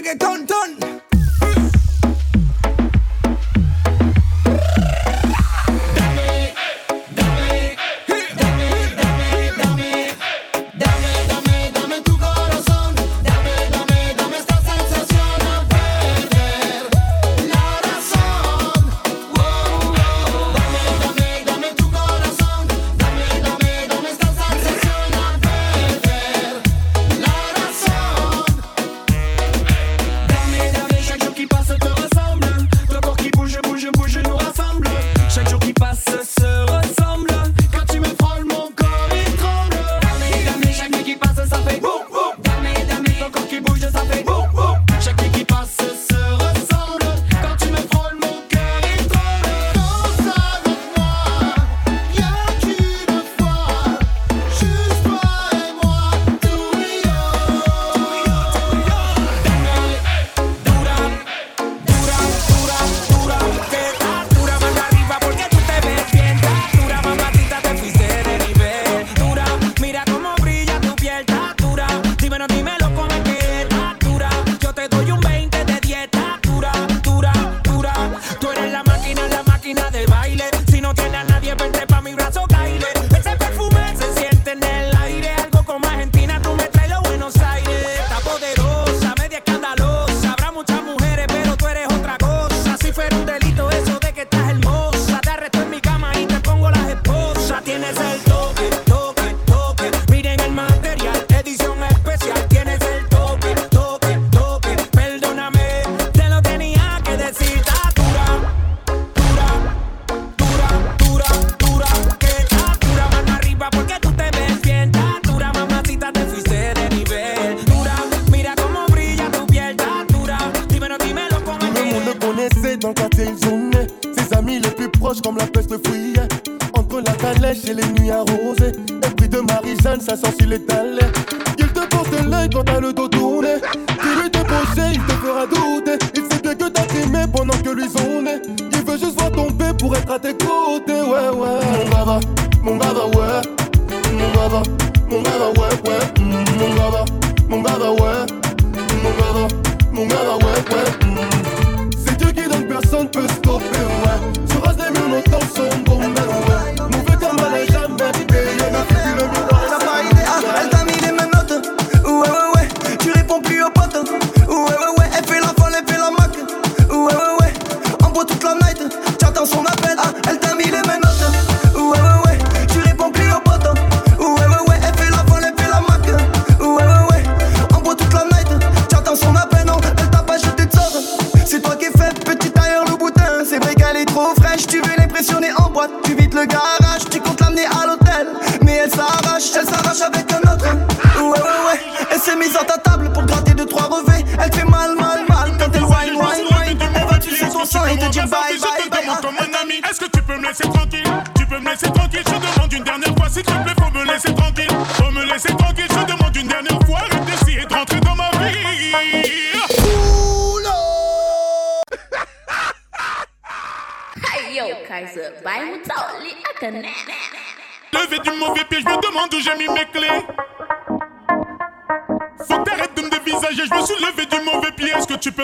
reggaetón, ton. pédale. Il te porte tes quand t'as le dos tourné. Tu lui te poser, il te fera douter. Il sait bien que t'as trimé pendant que lui zonne. Il veut juste voir tomber pour être à tes côtés. Ouais, ouais. Mon baba, mon baba, ouais. Mon baba, mon baba, ouais, ouais. Mon baba, mon baba, ouais. Mon baba, mon baba, ouais, ouais. C'est Dieu qui donne, personne peut stopper, ouais. Whoever comme un ami. Est-ce que tu peux me laisser tranquille? Tu peux me laisser tranquille, je demande une dernière fois. S'il te plaît, faut me laisser tranquille. Faut me laisser tranquille, je demande une dernière fois. Arrête d'essayer de rentrer dans ma vie.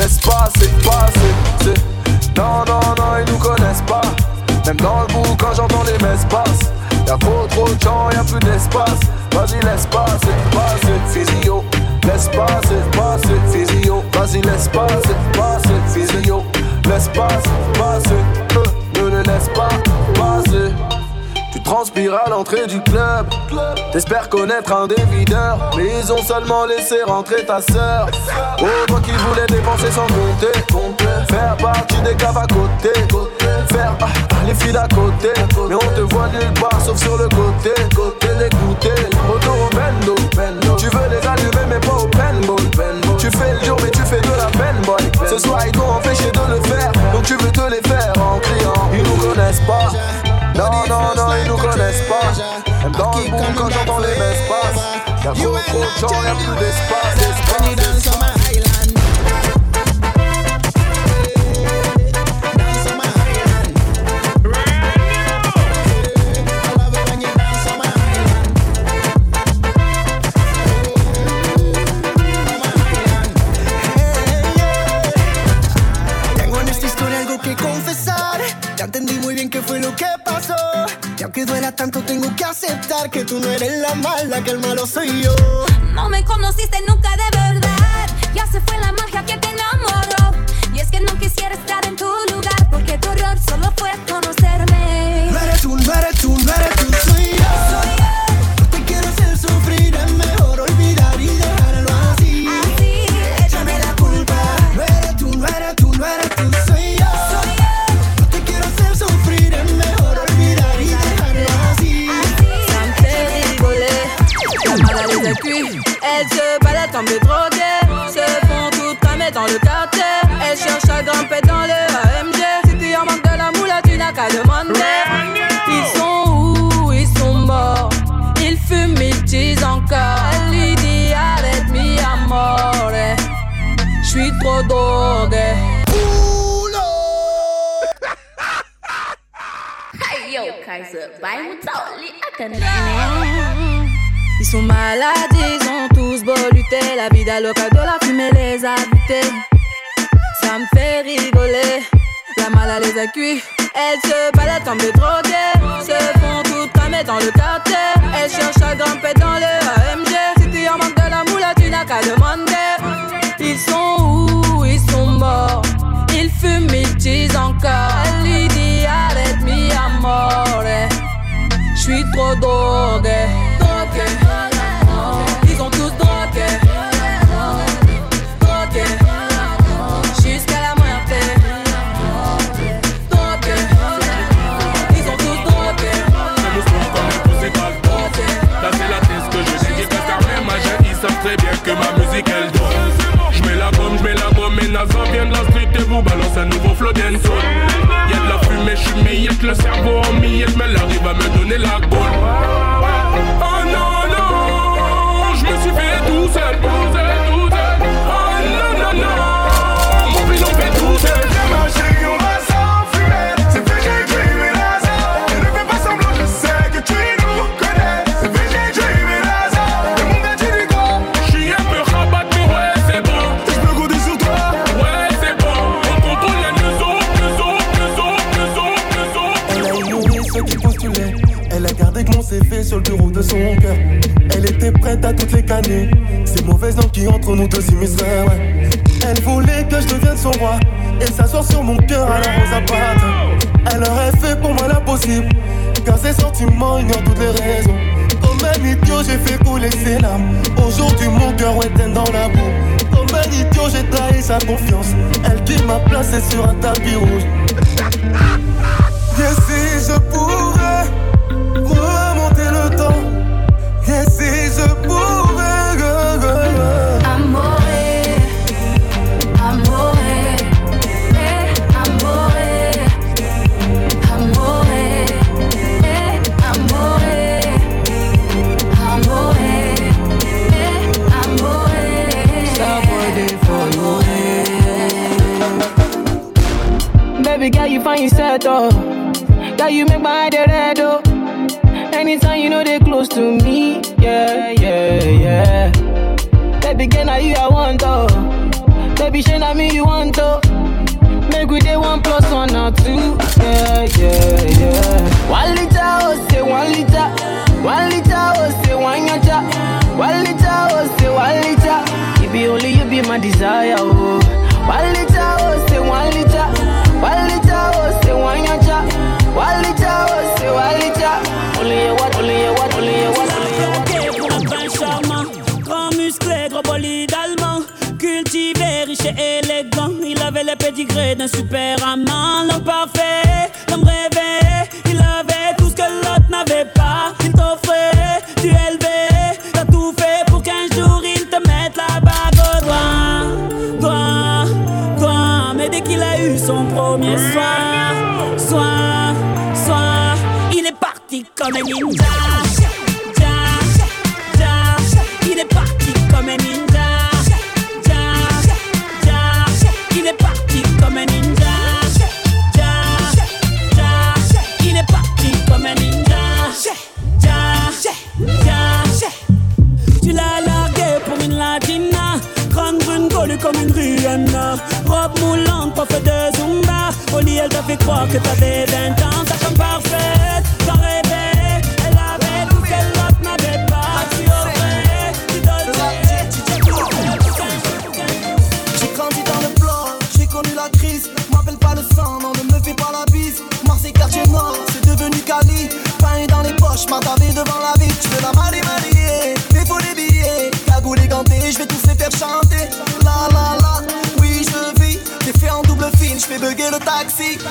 Est passé, c'est. Non, non, non, ils nous connaissent pas. Même dans le bout, quand j'entends les messes passe. Y'a trop, trop de gens, y'a l'entrée du club. T'espères connaître un des videurs. Mais ils ont seulement laissé rentrer ta sœur. Oh, toi qui voulais dépenser sans compter. Faire partie des caves à côté. Faire ah, les filles d'à côté. Mais on te voit nulle part sauf sur le côté. Côté d'écouter. Retour au. Tu veux les allumer? Dans le monde quand j'entends les messes passes Y'a trop trop de gens, y'a plus d'espace. Tanto tengo que aceptar que tú no eres la mala, que el malo soy yo. No me conociste nunca de verdad, ya se fue la magia que te enamoró. Y es que no quisiera estar en tu lugar, porque tu error solo fue conocerme. No eres tú, no eres tú, no eres tú, Elle se balade comme des drogués, se font toutes cramer dans le quartier. Elle cherche à grimper dans le AMG. Si tu en manques de la moula, tu n'as qu'à demander. Ils sont où? Ils sont morts. Ils fument, ils disent encore. Elle lui dit arrête mi amore. J'suis trop drogué. Ils sont malades, ils ont tous voluté. La vida loca de la fumée les a butés. Ça me fait rigoler. La mala les a cuits. Elles se baladent comme des drogués. Se font toutes cramer dans le quartier. Elles cherchent à grimper dans le AMG. Si tu en manques de la moula, tu n'as qu'à demander. Ils sont où? Ils sont morts. Ils fument, ils disent encore. Elle lui dit arrête mi amore. J'suis trop drogué. Drogué. S'asseoir sur mon cœur rose à pattes. Elle aurait fait pour moi l'impossible. Car ses sentiments ignorent toutes les raisons. Comme un idiot, j'ai fait couler ses larmes. Aujourd'hui, mon cœur éteint dans la boue. Comme un idiot, j'ai trahi sa confiance. Elle qui m'a placé sur un tapis rouge. Et si je pouvais my desire un allemand, cultivé, riche et élégant. Il avait les pédigrés d'un super amant, l'homme parfait, l'homme rêvé. premier soir, soir, soir, il est parti comme un ninja. Ja, ja, il est parti comme un ninja. Ja, il est parti comme un ninja. il est parti comme un ninja. Tu l'as largué pour une latina, grande brune gaulée comme une Rihanna, robe moulante, pas fait des helt och fick baka ta det den dans som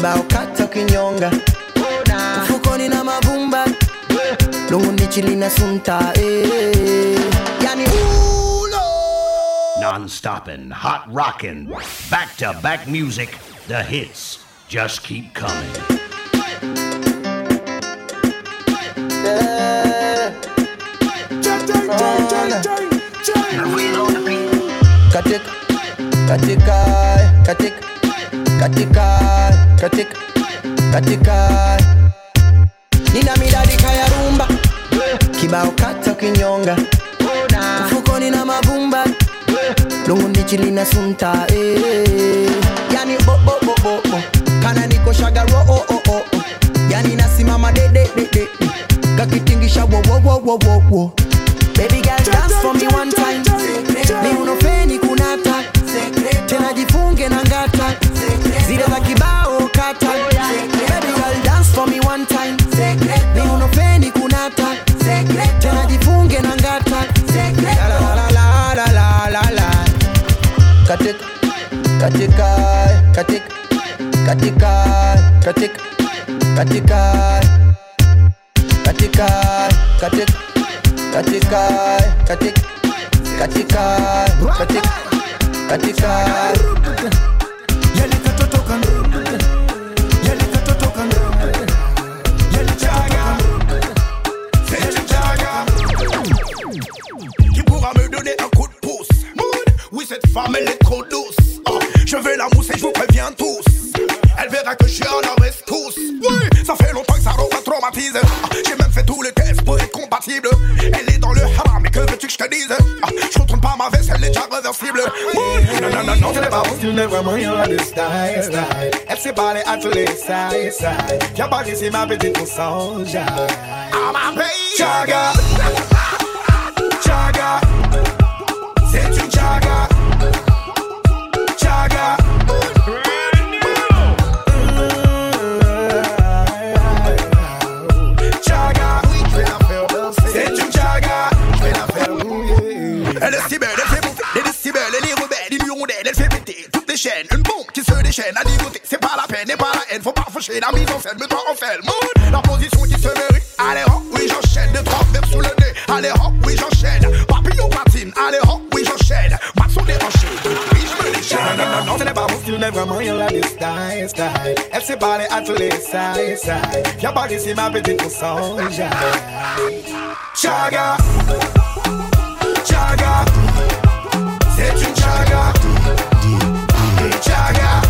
kibao kata ukinyonga mfukoni na mavumba lungu ndichilina sunta eh. yani ulo Non-stopping, hot rocking, back-to-back music. The hits just keep coming. katika katika katika katika katika katika. Nina midadi kaya rumba kibao kata ukinyonga mfukoni na mavumba lungu ndichilina sunta eh. yani bobobobobo kana niko shagaro oh, oh, oh, oh. yani nasimama dededede kakitingisha wowowowowowo Baby girl dance for me one time. Ni unofeni kunata. Tena jifunge na ngata zile za kibao kata Baby girl dance for me one time ni unofeni kunata tena jifunge na ngata La, la, la, la, la, la, la, la. katika katika katika katika katika katika katika katika katika katika katika katika katika Yale femme elle est trop douce Ah, Je vais la mousser, je vous préviens tous. Elle verra que je suis en la rescousse. Oui, ça fait longtemps que ça me traumatise Ah, J'ai même fait tous les tests pour être compatible. Elle est dans le haram, mais que veux-tu que je te dise? Ah, Je retourne pas ma veste, elle est déjà réversible Mood, Non, non, non, non, ce n'est pas bon. Tu n'es vraiment rien de style, style. Elle s'est parlée à tous les side, side. Viens par ici, ma petite, on s'enjaille. Ah ma baby Chaga, Chaga, c'est une Chaga. Mise en scène, mais toi fait mood. La position qui se mérite, allez hop, oui j'enchaîne, deux trois verbes sous le nez, allez hop, oui j'enchaîne. Papillon patine, allez hop, oui j'enchaîne. Maçon déhanché, oui je me déchaîne. Non, non, ce n'est pas bon, tu vraiment rien là de style, style. Elle s'est parlée à tous les side, side. Viens par ici, ma petite, on s'enjaille. Chaga, Chaga, c'est une Chaga. Chaga, Oh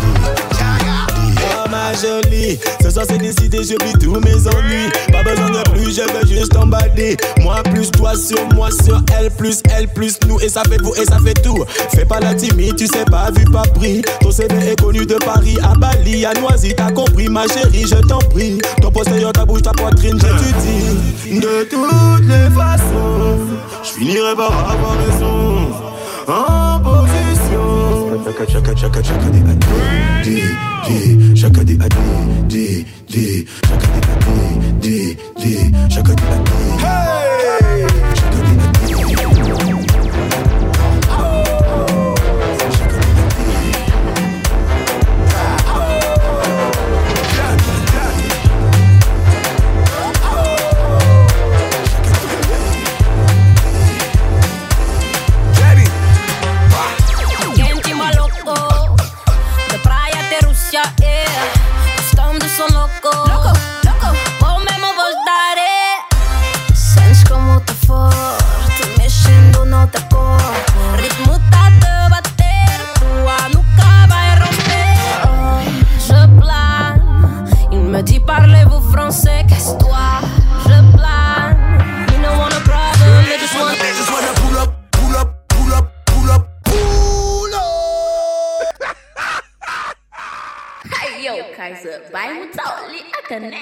ce soir c'est décidé, je vis tous mes ennuis. Pas besoin de plus, je veux juste emballer. Moi plus toi sur moi sur elle plus elle plus nous et ça fait vous et ça fait tout. Fais pas la timide, tu sais pas vu pas pris. Ton CV est connu de Paris à Bali, à Noisy, t'as compris ma chérie, je t'en prie. Ton postérieur, ta bouche, ta poitrine, je te dis. De toutes les façons, je finirai par avoir raison. shaka shaka shaka shaka di a di di shaka di a di di di shaka di a di di di shaka di a di. Hey! Sertai 呢